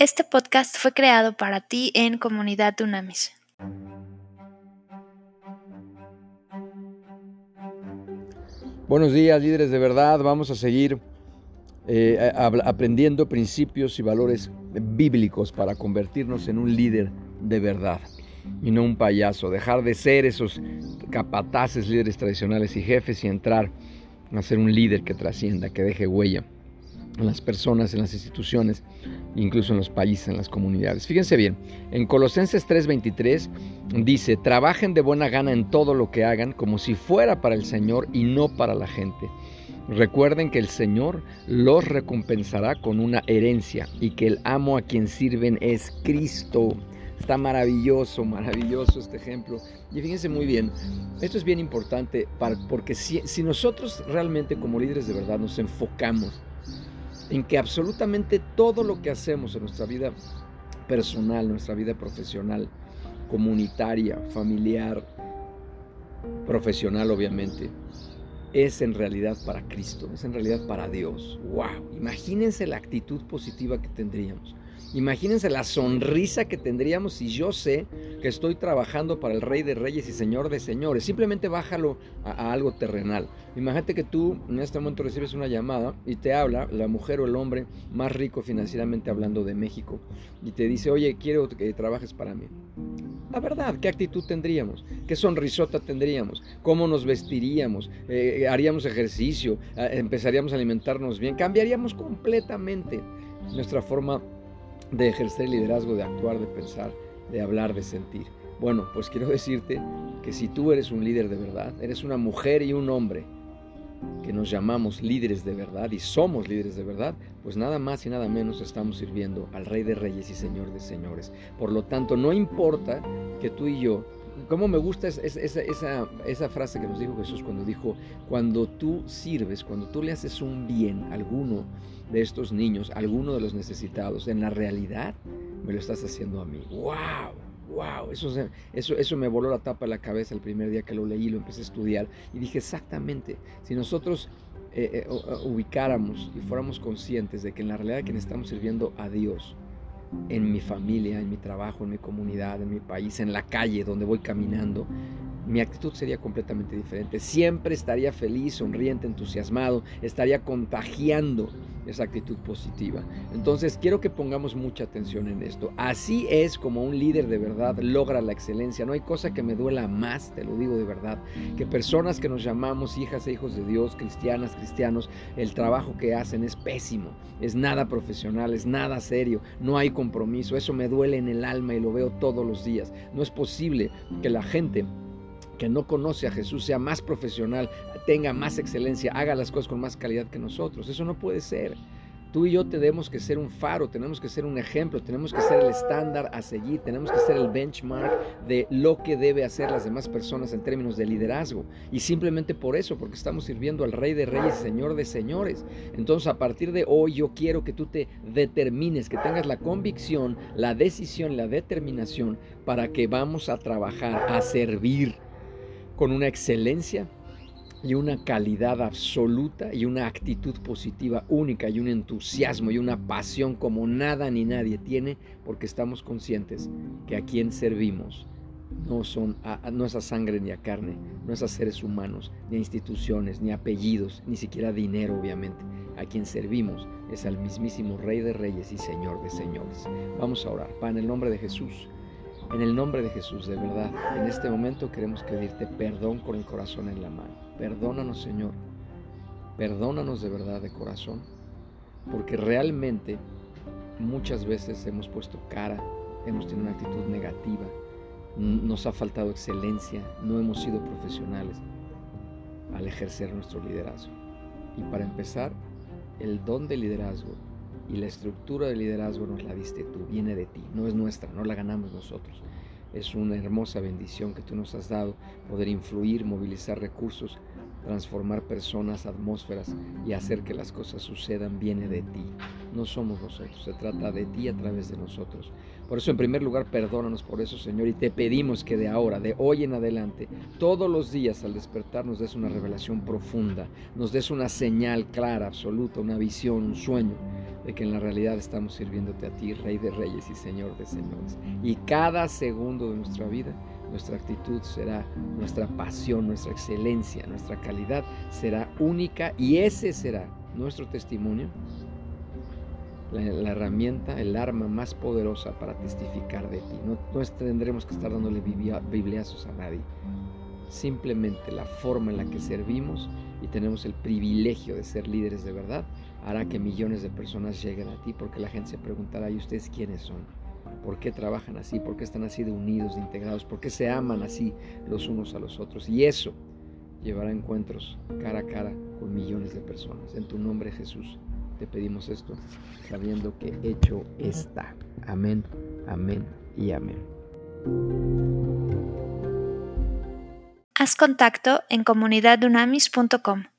Este podcast fue creado para ti en Comunidad Dunamis. Buenos días, líderes de verdad. Vamos a seguir eh, aprendiendo principios y valores bíblicos para convertirnos en un líder de verdad y no un payaso. Dejar de ser esos capataces líderes tradicionales y jefes y entrar a ser un líder que trascienda, que deje huella en las personas, en las instituciones, incluso en los países, en las comunidades. Fíjense bien, en Colosenses 3:23 dice, trabajen de buena gana en todo lo que hagan, como si fuera para el Señor y no para la gente. Recuerden que el Señor los recompensará con una herencia y que el amo a quien sirven es Cristo. Está maravilloso, maravilloso este ejemplo. Y fíjense muy bien, esto es bien importante porque si, si nosotros realmente como líderes de verdad nos enfocamos en que absolutamente todo lo que hacemos en nuestra vida personal, nuestra vida profesional, comunitaria, familiar, profesional obviamente, es en realidad para Cristo, es en realidad para Dios. ¡Wow! Imagínense la actitud positiva que tendríamos. Imagínense la sonrisa que tendríamos si yo sé que estoy trabajando para el Rey de Reyes y Señor de Señores. Simplemente bájalo a, algo terrenal. Imagínate que tú en este momento recibes una llamada y te habla la mujer o el hombre más rico financieramente hablando de México y te dice, oye, quiero que trabajes para mí. La verdad, ¿qué actitud tendríamos? ¿Qué sonrisota tendríamos? ¿Cómo nos vestiríamos? Eh, ¿Haríamos ejercicio? Eh, ¿Empezaríamos a alimentarnos bien? Cambiaríamos completamente nuestra forma de ejercer liderazgo, de actuar, de pensar, de hablar, de sentir. Bueno, pues quiero decirte que si tú eres un líder de verdad, eres una mujer y un hombre que nos llamamos líderes de verdad y somos líderes de verdad, pues nada más y nada menos estamos sirviendo al Rey de Reyes y Señor de Señores. Por lo tanto, no importa que tú y yo cómo me gusta esa, esa, esa, frase que nos dijo Jesús cuando dijo, cuando tú sirves, cuando tú le haces un bien a alguno de estos niños, a alguno de los necesitados, en la realidad me lo estás haciendo a mí. ¡Wow! ¡Wow! Eso, eso, eso me voló la tapa de la cabeza el primer día que lo leí, lo empecé a estudiar y dije exactamente, si nosotros eh, eh, ubicáramos y fuéramos conscientes de que en la realidad que estamos sirviendo a Dios, en mi familia, en mi trabajo, en mi comunidad, en mi país, en la calle donde voy caminando, mi actitud sería completamente diferente. Siempre estaría feliz, sonriente, entusiasmado, estaría contagiando esa actitud positiva. Entonces quiero que pongamos mucha atención en esto. Así es como un líder de verdad logra la excelencia. No hay cosa que me duela más, te lo digo de verdad, que personas que nos llamamos hijas e hijos de Dios, cristianas, cristianos, el trabajo que hacen es pésimo, es nada profesional, es nada serio, no hay compromiso. Eso me duele en el alma y lo veo todos los días. No es posible que la gente que no conoce a Jesús sea más profesional, tenga más excelencia, haga las cosas con más calidad que nosotros. Eso no puede ser. Tú y yo tenemos que ser un faro, tenemos que ser un ejemplo, tenemos que ser el estándar a seguir, tenemos que ser el benchmark de lo que debe hacer las demás personas en términos de liderazgo. Y simplemente por eso, porque estamos sirviendo al Rey de Reyes Señor de Señores. Entonces a partir de hoy yo quiero que tú te determines, que tengas la convicción, la decisión, la determinación para que vamos a trabajar, a servir con una excelencia y una calidad absoluta y una actitud positiva única y un entusiasmo y una pasión como nada ni nadie tiene porque estamos conscientes que a quien servimos no, son no es a sangre ni a carne, no es a seres humanos, ni a instituciones, ni a apellidos, ni siquiera dinero obviamente. A quien servimos es al mismísimo Rey de Reyes y Señor de Señores. Vamos a orar. Para en el nombre de Jesús. En el nombre de Jesús, de verdad, en este momento queremos pedirte perdón con el corazón en la mano. Perdónanos, Señor. Perdónanos de verdad de corazón. Porque realmente muchas veces hemos puesto cara, hemos tenido una actitud negativa, nos ha faltado excelencia, no hemos sido profesionales al ejercer nuestro liderazgo. Y para empezar, el don de liderazgo y la estructura del liderazgo nos la diste tú, viene de ti, no es nuestra, no la ganamos nosotros. Es una hermosa bendición que tú nos has dado, poder influir, movilizar recursos, transformar personas, atmósferas y hacer que las cosas sucedan viene de ti. No somos nosotros, se trata de ti a través de nosotros. Por eso, en primer lugar, perdónanos por eso, Señor, y te pedimos que de ahora, de hoy en adelante, todos los días al despertar nos des una revelación profunda, nos des una señal clara, absoluta, una visión, un sueño de que en la realidad estamos sirviéndote a ti, Rey de Reyes y Señor de Señores. Y cada segundo de nuestra vida, nuestra actitud será, nuestra pasión, nuestra excelencia, nuestra calidad será única y ese será nuestro testimonio, la, herramienta, el arma más poderosa para testificar de ti. No, no tendremos que estar dándole bibliazos a nadie. Simplemente la forma en la que servimos y tenemos el privilegio de ser líderes de verdad hará que millones de personas lleguen a ti porque la gente se preguntará, ¿y ustedes quiénes son? ¿Por qué trabajan así? ¿Por qué están así unidos, integrados? ¿Por qué se aman así los unos a los otros? Y eso llevará encuentros cara a cara con millones de personas. En tu nombre Jesús te pedimos esto, sabiendo que hecho está. Amén, amén y amén. Haz contacto en comunidadunamis.com.